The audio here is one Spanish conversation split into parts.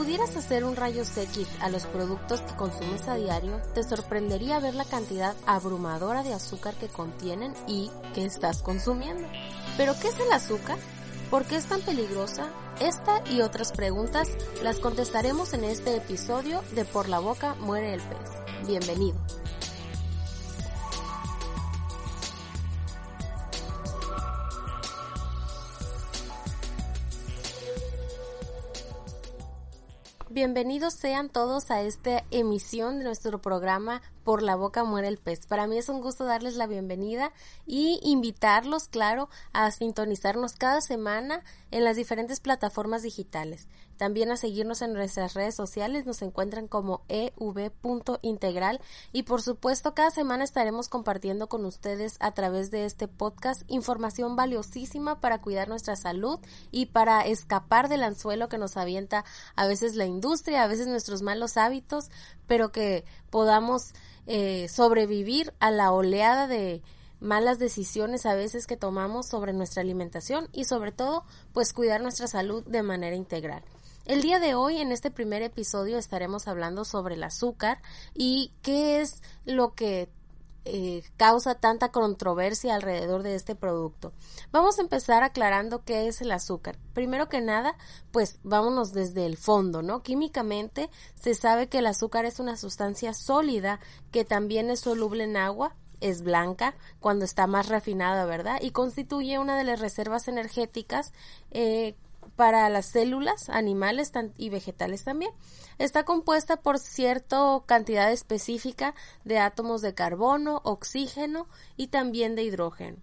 Pudieras hacer un rayo X a los productos que consumes a diario, te sorprendería ver la cantidad abrumadora de azúcar que contienen y que estás consumiendo. ¿Pero qué es el azúcar? ¿Por qué es tan peligrosa? Esta y otras preguntas las contestaremos en este episodio de Por la boca muere el pez. Bienvenido. Bienvenidos sean todos a esta emisión de nuestro programa Por la boca muere el pez. Para mí es un gusto darles la bienvenida y invitarlos, claro, a sintonizarnos cada semana en las diferentes plataformas digitales. También a seguirnos en nuestras redes sociales, nos encuentran como ev.integral y por supuesto cada semana estaremos compartiendo con ustedes a través de este podcast información valiosísima para cuidar nuestra salud y para escapar del anzuelo que nos avienta a veces la industria, a veces nuestros malos hábitos, pero que podamos eh, sobrevivir a la oleada de malas decisiones a veces que tomamos sobre nuestra alimentación y sobre todo pues cuidar nuestra salud de manera integral. El día de hoy, en este primer episodio, estaremos hablando sobre el azúcar y qué es lo que eh, causa tanta controversia alrededor de este producto. Vamos a empezar aclarando qué es el azúcar. Primero que nada, pues vámonos desde el fondo, ¿no? Químicamente se sabe que el azúcar es una sustancia sólida que también es soluble en agua, es blanca cuando está más refinada, ¿verdad? Y constituye una de las reservas energéticas eh, para las células animales y vegetales también. Está compuesta por cierta cantidad específica de átomos de carbono, oxígeno y también de hidrógeno.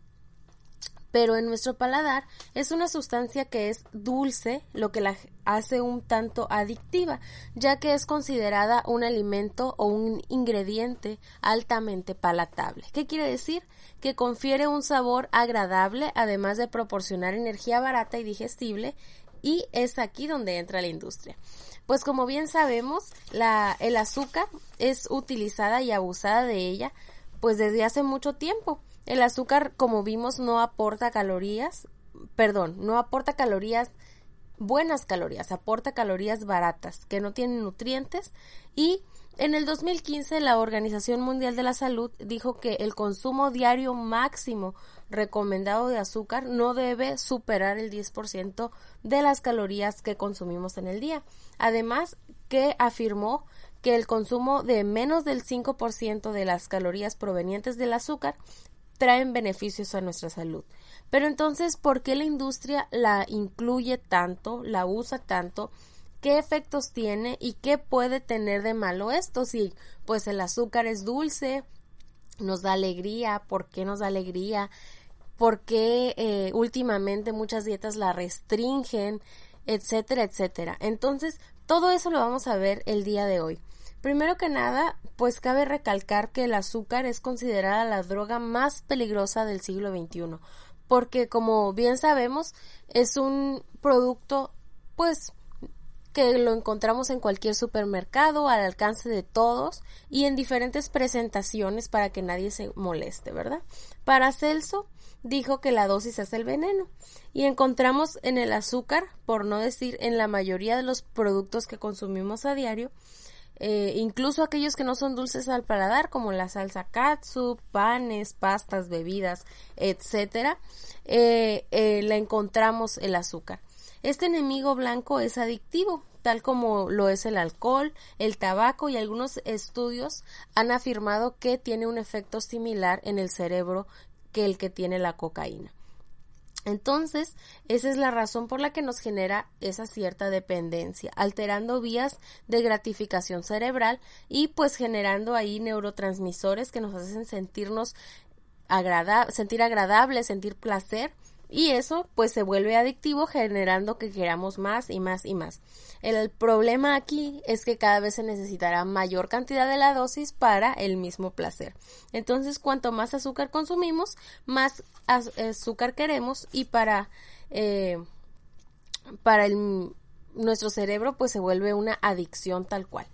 Pero en nuestro paladar es una sustancia que es dulce, lo que la hace un tanto adictiva, ya que es considerada un alimento o un ingrediente altamente palatable. ¿Qué quiere decir? Que confiere un sabor agradable, además de proporcionar energía barata y digestible, y es aquí donde entra la industria. Pues como bien sabemos, el azúcar es utilizada y abusada de ella pues desde hace mucho tiempo. El azúcar, como vimos, no aporta calorías, perdón, no aporta calorías buenas calorías, aporta calorías baratas que no tienen nutrientes y en el 2015 la Organización Mundial de la Salud dijo que el consumo diario máximo recomendado de azúcar no debe superar el 10% de las calorías que consumimos en el día. Además, que afirmó que el consumo de menos del 5% de las calorías provenientes del azúcar traen beneficios a nuestra salud. Pero entonces, ¿por qué la industria la incluye tanto, la usa tanto? ¿Qué efectos tiene y qué puede tener de malo esto? Si pues el azúcar es dulce, nos da alegría, ¿por qué nos da alegría? ¿Por qué eh, últimamente muchas dietas la restringen? etcétera, etcétera. Entonces, todo eso lo vamos a ver el día de hoy. Primero que nada, pues cabe recalcar que el azúcar es considerada la droga más peligrosa del siglo XXI, porque como bien sabemos, es un producto, pues, que lo encontramos en cualquier supermercado, al alcance de todos y en diferentes presentaciones para que nadie se moleste, ¿verdad? Para Celso dijo que la dosis es el veneno y encontramos en el azúcar, por no decir en la mayoría de los productos que consumimos a diario, eh, incluso aquellos que no son dulces al paladar, como la salsa katsu, panes, pastas, bebidas, etcétera, eh, eh, la encontramos el azúcar. Este enemigo blanco es adictivo, tal como lo es el alcohol, el tabaco y algunos estudios han afirmado que tiene un efecto similar en el cerebro que el que tiene la cocaína. Entonces, esa es la razón por la que nos genera esa cierta dependencia, alterando vías de gratificación cerebral y pues generando ahí neurotransmisores que nos hacen sentirnos agrada sentir agradable, sentir placer y eso pues se vuelve adictivo generando que queramos más y más y más. El problema aquí es que cada vez se necesitará mayor cantidad de la dosis para el mismo placer. Entonces, cuanto más azúcar consumimos, más azúcar queremos y para, eh, para nuestro cerebro pues se vuelve una adicción tal cual.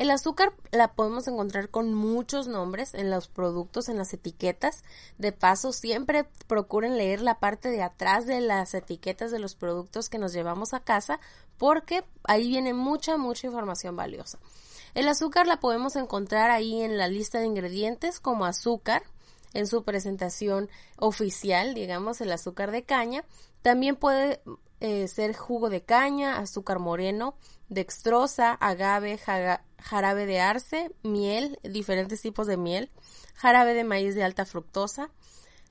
El azúcar la podemos encontrar con muchos nombres en los productos, en las etiquetas. De paso, siempre procuren leer la parte de atrás de las etiquetas de los productos que nos llevamos a casa porque ahí viene mucha, mucha información valiosa. El azúcar la podemos encontrar ahí en la lista de ingredientes como azúcar, en su presentación oficial, digamos, el azúcar de caña. También puede eh, ser jugo de caña, azúcar moreno, dextrosa, agave, jarabe de arce, miel, diferentes tipos de miel, jarabe de maíz de alta fructosa,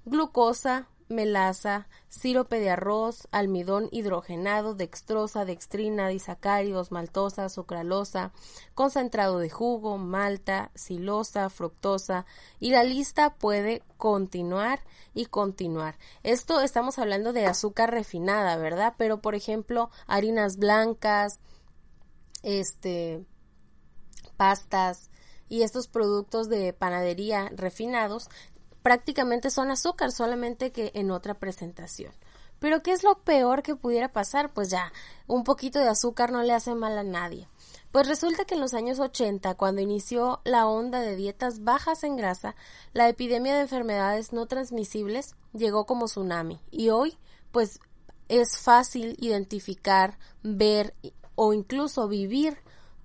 glucosa, melaza, sirope de arroz, almidón hidrogenado, dextrosa, dextrina, disacáridos, maltosa, sucralosa, concentrado de jugo, malta, silosa, fructosa y la lista puede continuar y continuar. Esto estamos hablando de azúcar refinada, ¿verdad? Pero por ejemplo, harinas blancas, este pastas y estos productos de panadería refinados prácticamente son azúcar, solamente que en otra presentación. Pero ¿qué es lo peor que pudiera pasar? Pues ya, un poquito de azúcar no le hace mal a nadie. Pues resulta que en los años 80, cuando inició la onda de dietas bajas en grasa, la epidemia de enfermedades no transmisibles llegó como tsunami. Y hoy, pues es fácil identificar, ver o incluso vivir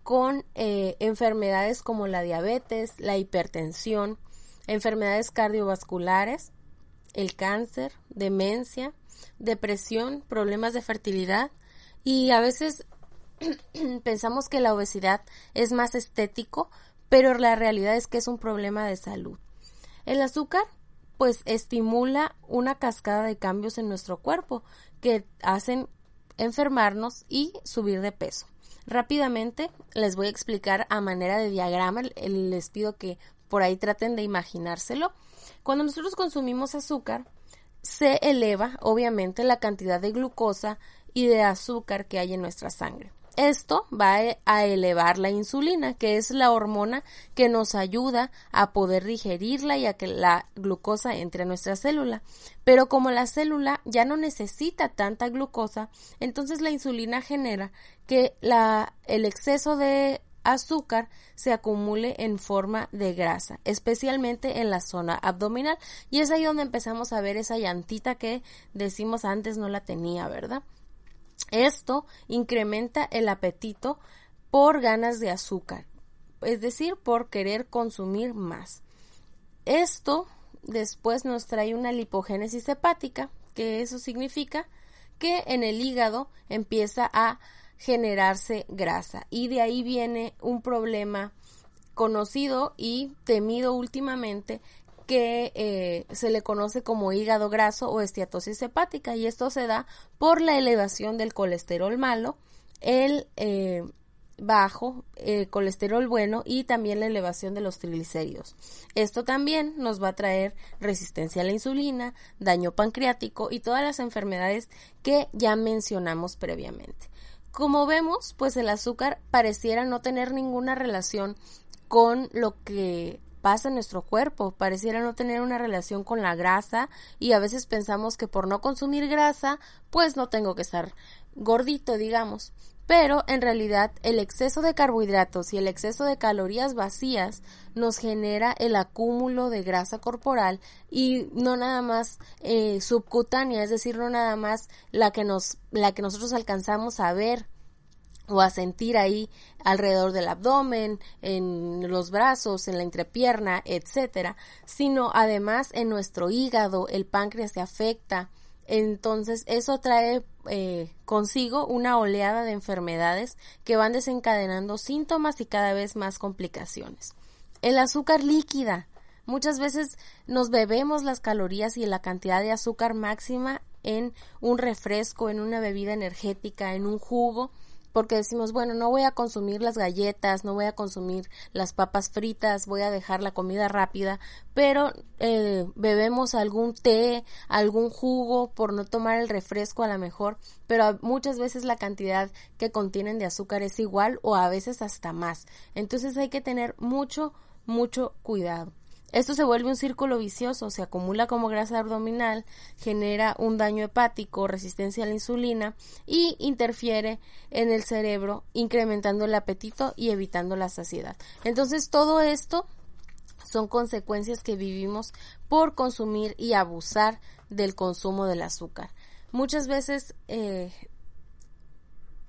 con eh, enfermedades como la diabetes, la hipertensión, enfermedades cardiovasculares, el cáncer, demencia, depresión, problemas de fertilidad y a veces pensamos que la obesidad es más estético, pero la realidad es que es un problema de salud. El azúcar pues estimula una cascada de cambios en nuestro cuerpo que hacen enfermarnos y subir de peso. Rápidamente les voy a explicar a manera de diagrama, les pido que por ahí traten de imaginárselo. Cuando nosotros consumimos azúcar, se eleva obviamente la cantidad de glucosa y de azúcar que hay en nuestra sangre. Esto va a elevar la insulina, que es la hormona que nos ayuda a poder digerirla y a que la glucosa entre a nuestra célula. Pero como la célula ya no necesita tanta glucosa, entonces la insulina genera que la, el exceso de azúcar se acumule en forma de grasa, especialmente en la zona abdominal. Y es ahí donde empezamos a ver esa llantita que decimos antes no la tenía, ¿verdad? Esto incrementa el apetito por ganas de azúcar, es decir, por querer consumir más. Esto después nos trae una lipogénesis hepática, que eso significa que en el hígado empieza a generarse grasa y de ahí viene un problema conocido y temido últimamente que eh, se le conoce como hígado graso o esteatosis hepática y esto se da por la elevación del colesterol malo, el eh, bajo, el colesterol bueno y también la elevación de los triglicéridos. Esto también nos va a traer resistencia a la insulina, daño pancreático y todas las enfermedades que ya mencionamos previamente. Como vemos, pues el azúcar pareciera no tener ninguna relación con lo que pasa en nuestro cuerpo, pareciera no tener una relación con la grasa y a veces pensamos que por no consumir grasa, pues no tengo que estar gordito, digamos. Pero en realidad el exceso de carbohidratos y el exceso de calorías vacías nos genera el acúmulo de grasa corporal y no nada más eh, subcutánea, es decir, no nada más la que nos, la que nosotros alcanzamos a ver o a sentir ahí alrededor del abdomen, en los brazos, en la entrepierna, etcétera, sino además en nuestro hígado, el páncreas se afecta. Entonces, eso trae eh, consigo una oleada de enfermedades que van desencadenando síntomas y cada vez más complicaciones. El azúcar líquida. Muchas veces nos bebemos las calorías y la cantidad de azúcar máxima en un refresco, en una bebida energética, en un jugo, porque decimos, bueno, no voy a consumir las galletas, no voy a consumir las papas fritas, voy a dejar la comida rápida, pero eh, bebemos algún té, algún jugo por no tomar el refresco a lo mejor, pero muchas veces la cantidad que contienen de azúcar es igual o a veces hasta más. Entonces hay que tener mucho, mucho cuidado. Esto se vuelve un círculo vicioso, se acumula como grasa abdominal, genera un daño hepático, resistencia a la insulina y interfiere en el cerebro, incrementando el apetito y evitando la saciedad. Entonces todo esto son consecuencias que vivimos por consumir y abusar del consumo del azúcar. Muchas veces eh,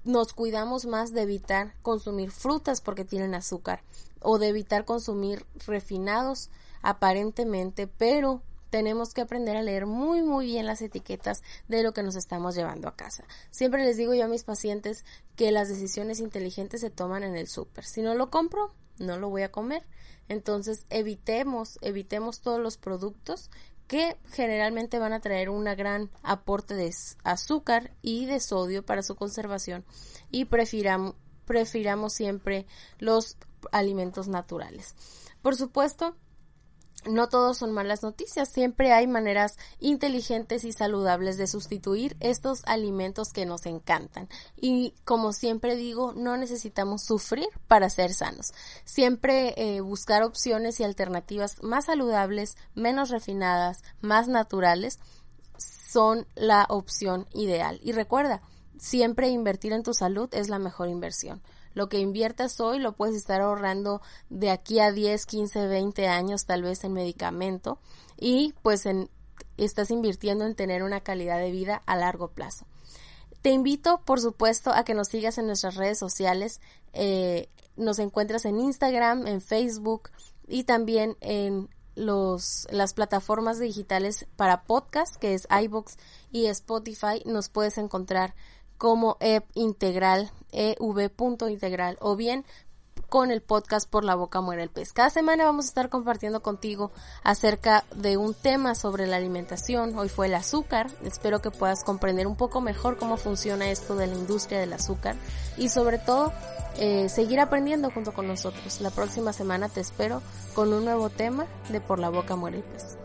nos cuidamos más de evitar consumir frutas porque tienen azúcar o de evitar consumir refinados aparentemente, pero tenemos que aprender a leer muy muy bien las etiquetas de lo que nos estamos llevando a casa. Siempre les digo yo a mis pacientes que las decisiones inteligentes se toman en el súper. Si no lo compro, no lo voy a comer. Entonces evitemos, evitemos todos los productos que generalmente van a traer un gran aporte de azúcar y de sodio para su conservación y prefiramos, prefiramos siempre los alimentos naturales. Por supuesto, no todos son malas noticias, siempre hay maneras inteligentes y saludables de sustituir estos alimentos que nos encantan. Y como siempre digo, no necesitamos sufrir para ser sanos. Siempre eh, buscar opciones y alternativas más saludables, menos refinadas, más naturales, son la opción ideal. Y recuerda, siempre invertir en tu salud es la mejor inversión lo que inviertas hoy lo puedes estar ahorrando de aquí a 10, 15, 20 años tal vez en medicamento y pues estás invirtiendo en tener una calidad de vida a largo plazo. Te invito, por supuesto, a que nos sigas en nuestras redes sociales. Eh, nos encuentras en Instagram, en Facebook y también en los, las plataformas digitales para podcast, que es iBox y Spotify. Nos puedes encontrar como EP integral, ev.integral o bien con el podcast Por la Boca Muere el Pez. Cada semana vamos a estar compartiendo contigo acerca de un tema sobre la alimentación. Hoy fue el azúcar. Espero que puedas comprender un poco mejor cómo funciona esto de la industria del azúcar y sobre todo eh, seguir aprendiendo junto con nosotros. La próxima semana te espero con un nuevo tema de Por la Boca Muere el Pez.